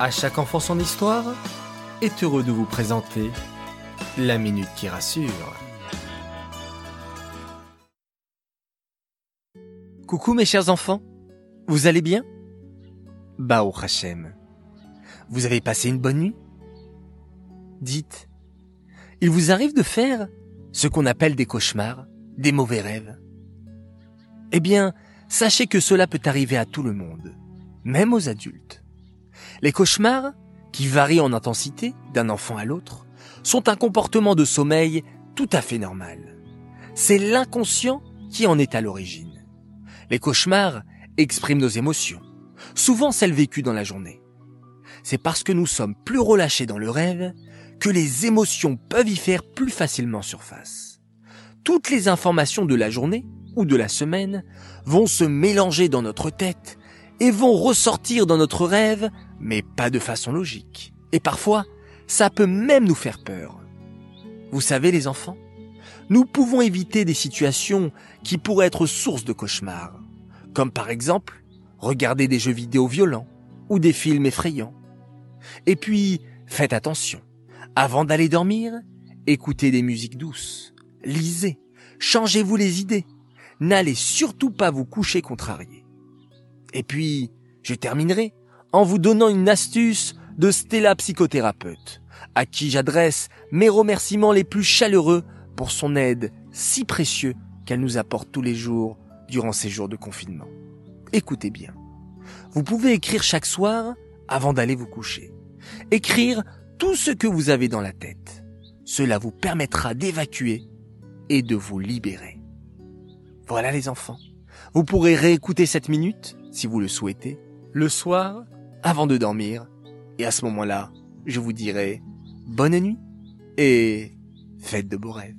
À chaque enfant son histoire est heureux de vous présenter la minute qui rassure. Coucou mes chers enfants, vous allez bien? Bao Hachem. Vous avez passé une bonne nuit? Dites, il vous arrive de faire ce qu'on appelle des cauchemars, des mauvais rêves? Eh bien, sachez que cela peut arriver à tout le monde, même aux adultes. Les cauchemars, qui varient en intensité d'un enfant à l'autre, sont un comportement de sommeil tout à fait normal. C'est l'inconscient qui en est à l'origine. Les cauchemars expriment nos émotions, souvent celles vécues dans la journée. C'est parce que nous sommes plus relâchés dans le rêve que les émotions peuvent y faire plus facilement surface. Toutes les informations de la journée ou de la semaine vont se mélanger dans notre tête et vont ressortir dans notre rêve, mais pas de façon logique. Et parfois, ça peut même nous faire peur. Vous savez les enfants, nous pouvons éviter des situations qui pourraient être source de cauchemars, comme par exemple regarder des jeux vidéo violents ou des films effrayants. Et puis, faites attention, avant d'aller dormir, écoutez des musiques douces, lisez, changez-vous les idées, n'allez surtout pas vous coucher contrarié. Et puis, je terminerai en vous donnant une astuce de Stella psychothérapeute, à qui j'adresse mes remerciements les plus chaleureux pour son aide si précieuse qu'elle nous apporte tous les jours durant ces jours de confinement. Écoutez bien. Vous pouvez écrire chaque soir avant d'aller vous coucher. Écrire tout ce que vous avez dans la tête. Cela vous permettra d'évacuer et de vous libérer. Voilà les enfants. Vous pourrez réécouter cette minute, si vous le souhaitez, le soir, avant de dormir. Et à ce moment-là, je vous dirai bonne nuit et faites de beaux rêves.